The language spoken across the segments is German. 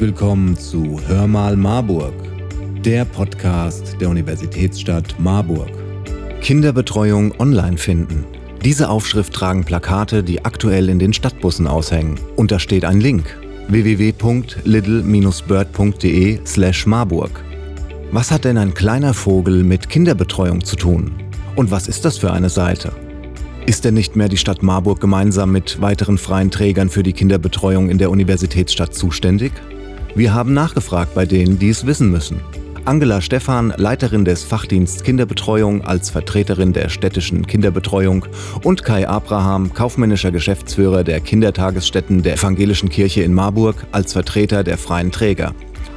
Willkommen zu Hör mal Marburg, der Podcast der Universitätsstadt Marburg. Kinderbetreuung online finden. Diese Aufschrift tragen Plakate, die aktuell in den Stadtbussen aushängen. Und da steht ein Link: www.little-bird.de/slash Marburg. Was hat denn ein kleiner Vogel mit Kinderbetreuung zu tun? Und was ist das für eine Seite? Ist denn nicht mehr die Stadt Marburg gemeinsam mit weiteren freien Trägern für die Kinderbetreuung in der Universitätsstadt zuständig? Wir haben nachgefragt bei denen, die es wissen müssen. Angela Stephan, Leiterin des Fachdienst Kinderbetreuung als Vertreterin der städtischen Kinderbetreuung und Kai Abraham, kaufmännischer Geschäftsführer der Kindertagesstätten der Evangelischen Kirche in Marburg als Vertreter der freien Träger.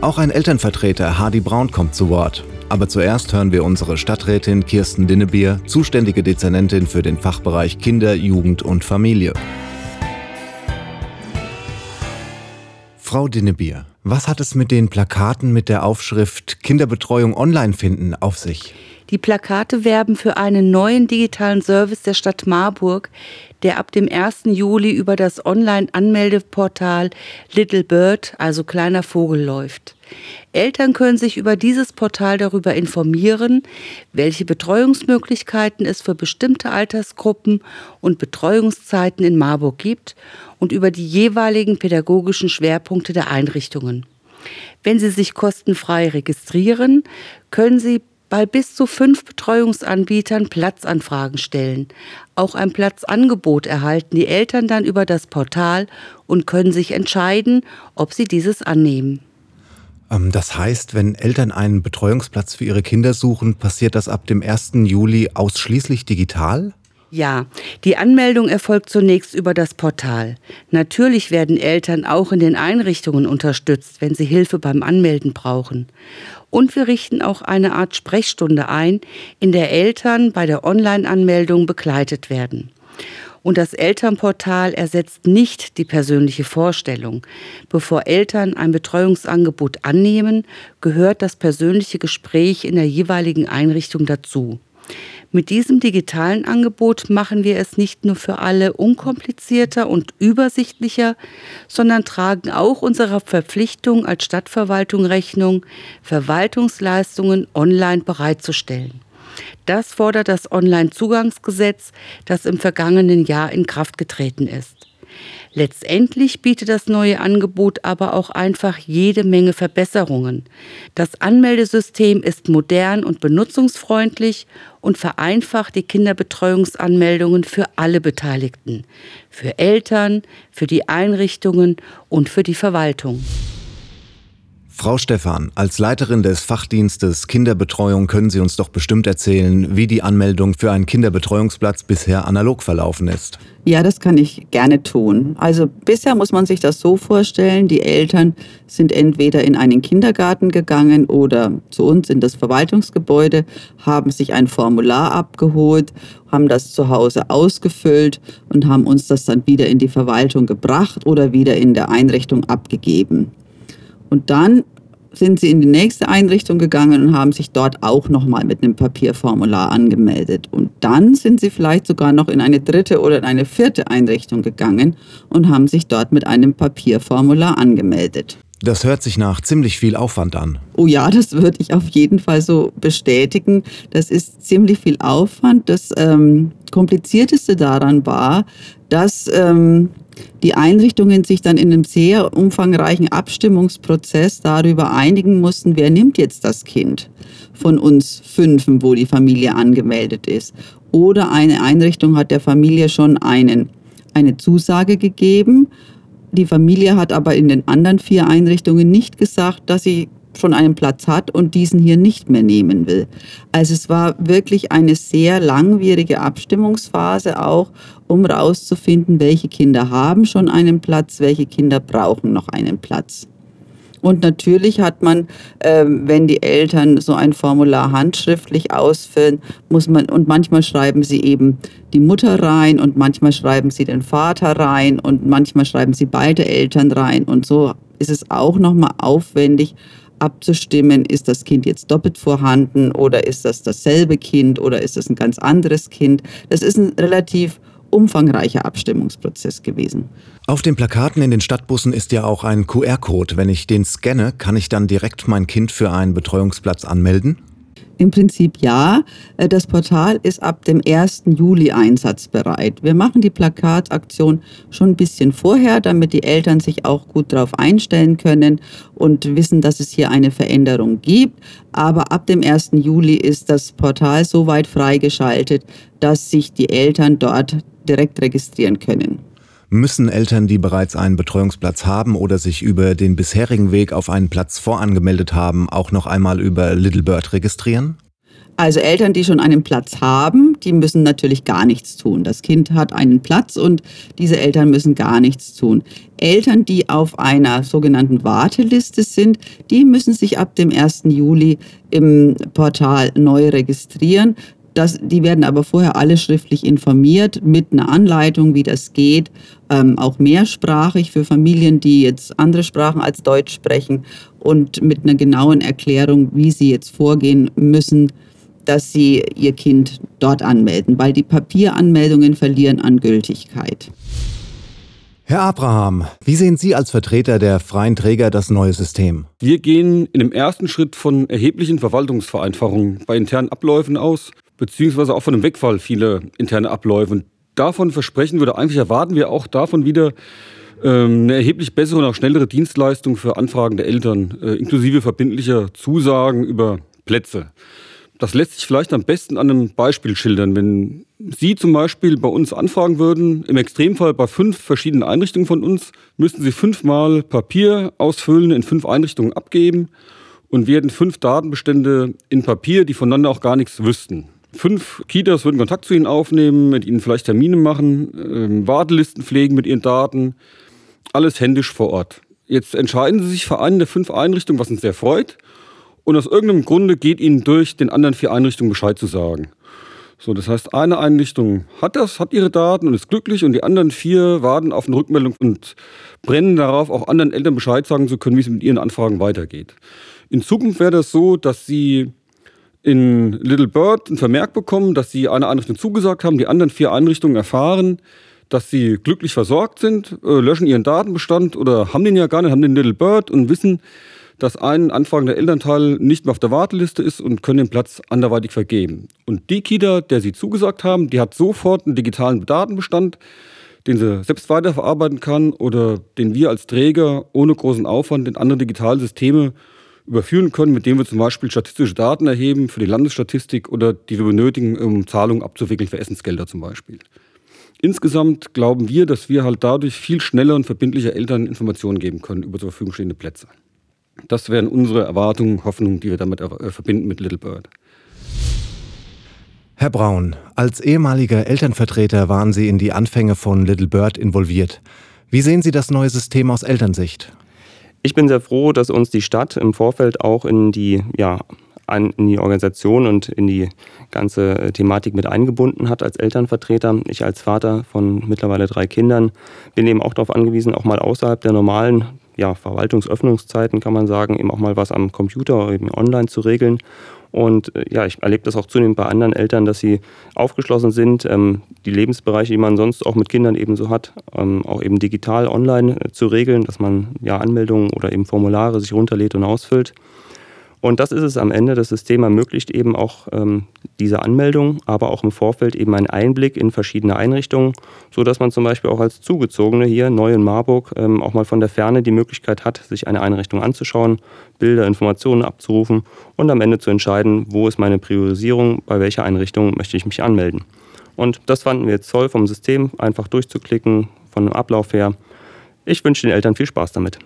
Auch ein Elternvertreter, Hardy Braun, kommt zu Wort. Aber zuerst hören wir unsere Stadträtin Kirsten Dinnebier, zuständige Dezernentin für den Fachbereich Kinder, Jugend und Familie. Frau Dinnebier, was hat es mit den Plakaten mit der Aufschrift Kinderbetreuung online finden auf sich? Die Plakate werben für einen neuen digitalen Service der Stadt Marburg, der ab dem 1. Juli über das Online-Anmeldeportal Little Bird, also kleiner Vogel, läuft. Eltern können sich über dieses Portal darüber informieren, welche Betreuungsmöglichkeiten es für bestimmte Altersgruppen und Betreuungszeiten in Marburg gibt und über die jeweiligen pädagogischen Schwerpunkte der Einrichtungen. Wenn Sie sich kostenfrei registrieren, können Sie bei bis zu fünf Betreuungsanbietern Platzanfragen stellen. Auch ein Platzangebot erhalten die Eltern dann über das Portal und können sich entscheiden, ob sie dieses annehmen. Ähm, das heißt, wenn Eltern einen Betreuungsplatz für ihre Kinder suchen, passiert das ab dem 1. Juli ausschließlich digital? Ja, die Anmeldung erfolgt zunächst über das Portal. Natürlich werden Eltern auch in den Einrichtungen unterstützt, wenn sie Hilfe beim Anmelden brauchen. Und wir richten auch eine Art Sprechstunde ein, in der Eltern bei der Online-Anmeldung begleitet werden. Und das Elternportal ersetzt nicht die persönliche Vorstellung. Bevor Eltern ein Betreuungsangebot annehmen, gehört das persönliche Gespräch in der jeweiligen Einrichtung dazu. Mit diesem digitalen Angebot machen wir es nicht nur für alle unkomplizierter und übersichtlicher, sondern tragen auch unserer Verpflichtung als Stadtverwaltung Rechnung, Verwaltungsleistungen online bereitzustellen. Das fordert das Onlinezugangsgesetz, das im vergangenen Jahr in Kraft getreten ist. Letztendlich bietet das neue Angebot aber auch einfach jede Menge Verbesserungen. Das Anmeldesystem ist modern und benutzungsfreundlich und vereinfacht die Kinderbetreuungsanmeldungen für alle Beteiligten, für Eltern, für die Einrichtungen und für die Verwaltung. Frau Stephan, als Leiterin des Fachdienstes Kinderbetreuung können Sie uns doch bestimmt erzählen, wie die Anmeldung für einen Kinderbetreuungsplatz bisher analog verlaufen ist. Ja, das kann ich gerne tun. Also bisher muss man sich das so vorstellen, die Eltern sind entweder in einen Kindergarten gegangen oder zu uns in das Verwaltungsgebäude, haben sich ein Formular abgeholt, haben das zu Hause ausgefüllt und haben uns das dann wieder in die Verwaltung gebracht oder wieder in der Einrichtung abgegeben. Und dann sind sie in die nächste Einrichtung gegangen und haben sich dort auch nochmal mit einem Papierformular angemeldet. Und dann sind sie vielleicht sogar noch in eine dritte oder in eine vierte Einrichtung gegangen und haben sich dort mit einem Papierformular angemeldet. Das hört sich nach ziemlich viel Aufwand an. Oh ja, das würde ich auf jeden Fall so bestätigen. Das ist ziemlich viel Aufwand. Das ähm, Komplizierteste daran war, dass ähm, die Einrichtungen sich dann in einem sehr umfangreichen Abstimmungsprozess darüber einigen mussten, wer nimmt jetzt das Kind von uns Fünfen, wo die Familie angemeldet ist. Oder eine Einrichtung hat der Familie schon einen, eine Zusage gegeben. Die Familie hat aber in den anderen vier Einrichtungen nicht gesagt, dass sie schon einen Platz hat und diesen hier nicht mehr nehmen will. Also es war wirklich eine sehr langwierige Abstimmungsphase auch, um herauszufinden, welche Kinder haben schon einen Platz, welche Kinder brauchen noch einen Platz. Und natürlich hat man, äh, wenn die Eltern so ein Formular handschriftlich ausfüllen, muss man, und manchmal schreiben sie eben die Mutter rein und manchmal schreiben sie den Vater rein und manchmal schreiben sie beide Eltern rein. Und so ist es auch nochmal aufwendig, abzustimmen, ist das Kind jetzt doppelt vorhanden oder ist das dasselbe Kind oder ist das ein ganz anderes Kind. Das ist ein relativ umfangreicher Abstimmungsprozess gewesen. Auf den Plakaten in den Stadtbussen ist ja auch ein QR-Code. Wenn ich den scanne, kann ich dann direkt mein Kind für einen Betreuungsplatz anmelden? Im Prinzip ja. Äh, das Portal ist ab dem 1. Juli einsatzbereit. Wir machen die Plakataktion schon ein bisschen vorher, damit die Eltern sich auch gut darauf einstellen können und wissen, dass es hier eine Veränderung gibt. Aber ab dem 1. Juli ist das Portal so weit freigeschaltet, dass sich die Eltern dort direkt registrieren können. Müssen Eltern, die bereits einen Betreuungsplatz haben oder sich über den bisherigen Weg auf einen Platz vorangemeldet haben, auch noch einmal über Little Bird registrieren? Also Eltern, die schon einen Platz haben, die müssen natürlich gar nichts tun. Das Kind hat einen Platz und diese Eltern müssen gar nichts tun. Eltern, die auf einer sogenannten Warteliste sind, die müssen sich ab dem 1. Juli im Portal neu registrieren. Das, die werden aber vorher alle schriftlich informiert mit einer Anleitung, wie das geht, ähm, auch mehrsprachig für Familien, die jetzt andere Sprachen als Deutsch sprechen und mit einer genauen Erklärung, wie sie jetzt vorgehen müssen, dass sie ihr Kind dort anmelden, weil die Papieranmeldungen verlieren an Gültigkeit. Herr Abraham, wie sehen Sie als Vertreter der freien Träger das neue System? Wir gehen in dem ersten Schritt von erheblichen Verwaltungsvereinfachungen bei internen Abläufen aus beziehungsweise auch von dem Wegfall vieler interne Abläufe. Davon versprechen wir, oder eigentlich erwarten wir auch davon wieder ähm, eine erheblich bessere und auch schnellere Dienstleistung für Anfragen der Eltern, äh, inklusive verbindlicher Zusagen über Plätze. Das lässt sich vielleicht am besten an einem Beispiel schildern. Wenn Sie zum Beispiel bei uns anfragen würden, im Extremfall bei fünf verschiedenen Einrichtungen von uns, müssten Sie fünfmal Papier ausfüllen, in fünf Einrichtungen abgeben und hätten fünf Datenbestände in Papier, die voneinander auch gar nichts wüssten. Fünf Kitas würden Kontakt zu Ihnen aufnehmen, mit Ihnen vielleicht Termine machen, ähm, Wartelisten pflegen mit Ihren Daten. Alles händisch vor Ort. Jetzt entscheiden Sie sich für eine der fünf Einrichtungen, was uns sehr freut. Und aus irgendeinem Grunde geht Ihnen durch, den anderen vier Einrichtungen Bescheid zu sagen. So, das heißt, eine Einrichtung hat das, hat ihre Daten und ist glücklich und die anderen vier warten auf eine Rückmeldung und brennen darauf, auch anderen Eltern Bescheid sagen zu können, wie es mit ihren Anfragen weitergeht. In Zukunft wäre das so, dass Sie in Little Bird ein Vermerk bekommen, dass sie eine Einrichtung zugesagt haben, die anderen vier Einrichtungen erfahren, dass sie glücklich versorgt sind, äh, löschen ihren Datenbestand oder haben den ja gar nicht, haben den Little Bird und wissen, dass ein anfragender Elternteil nicht mehr auf der Warteliste ist und können den Platz anderweitig vergeben. Und die Kita, der sie zugesagt haben, die hat sofort einen digitalen Datenbestand, den sie selbst weiterverarbeiten kann oder den wir als Träger ohne großen Aufwand in andere digitale Systeme überführen können, mit denen wir zum Beispiel statistische Daten erheben für die Landesstatistik oder die wir benötigen, um Zahlungen abzuwickeln für Essensgelder zum Beispiel. Insgesamt glauben wir, dass wir halt dadurch viel schneller und verbindlicher Eltern Informationen geben können über zur Verfügung stehende Plätze. Das wären unsere Erwartungen, Hoffnungen, die wir damit äh, verbinden mit Little Bird. Herr Braun, als ehemaliger Elternvertreter waren Sie in die Anfänge von Little Bird involviert. Wie sehen Sie das neue System aus Elternsicht? Ich bin sehr froh, dass uns die Stadt im Vorfeld auch in die, ja, in die Organisation und in die ganze äh, Thematik mit eingebunden hat als Elternvertreter. Ich als Vater von mittlerweile drei Kindern bin eben auch darauf angewiesen, auch mal außerhalb der normalen ja, Verwaltungsöffnungszeiten, kann man sagen, eben auch mal was am Computer oder eben online zu regeln. Und äh, ja, ich erlebe das auch zunehmend bei anderen Eltern, dass sie aufgeschlossen sind, ähm, die Lebensbereiche, die man sonst auch mit Kindern eben so hat, ähm, auch eben digital online äh, zu regeln, dass man ja Anmeldungen oder eben Formulare sich runterlädt und ausfüllt. Und das ist es am Ende. Das System ermöglicht eben auch ähm, diese Anmeldung, aber auch im Vorfeld eben einen Einblick in verschiedene Einrichtungen, sodass man zum Beispiel auch als Zugezogene hier neu in Marburg ähm, auch mal von der Ferne die Möglichkeit hat, sich eine Einrichtung anzuschauen, Bilder, Informationen abzurufen und am Ende zu entscheiden, wo ist meine Priorisierung, bei welcher Einrichtung möchte ich mich anmelden. Und das fanden wir jetzt toll vom System, einfach durchzuklicken, von dem Ablauf her. Ich wünsche den Eltern viel Spaß damit.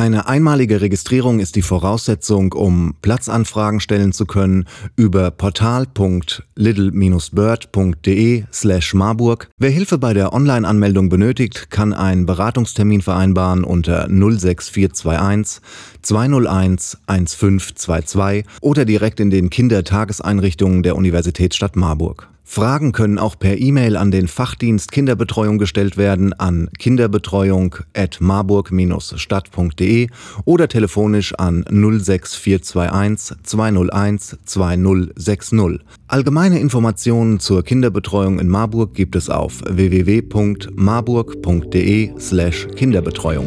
Eine einmalige Registrierung ist die Voraussetzung, um Platzanfragen stellen zu können über portal.little-bird.de slash Marburg. Wer Hilfe bei der Online-Anmeldung benötigt, kann einen Beratungstermin vereinbaren unter 06421 201 1522 oder direkt in den Kindertageseinrichtungen der Universitätsstadt Marburg. Fragen können auch per E-Mail an den Fachdienst Kinderbetreuung gestellt werden an kinderbetreuung@marburg-stadt.de oder telefonisch an 06421 201 2060. Allgemeine Informationen zur Kinderbetreuung in Marburg gibt es auf www.marburg.de/kinderbetreuung.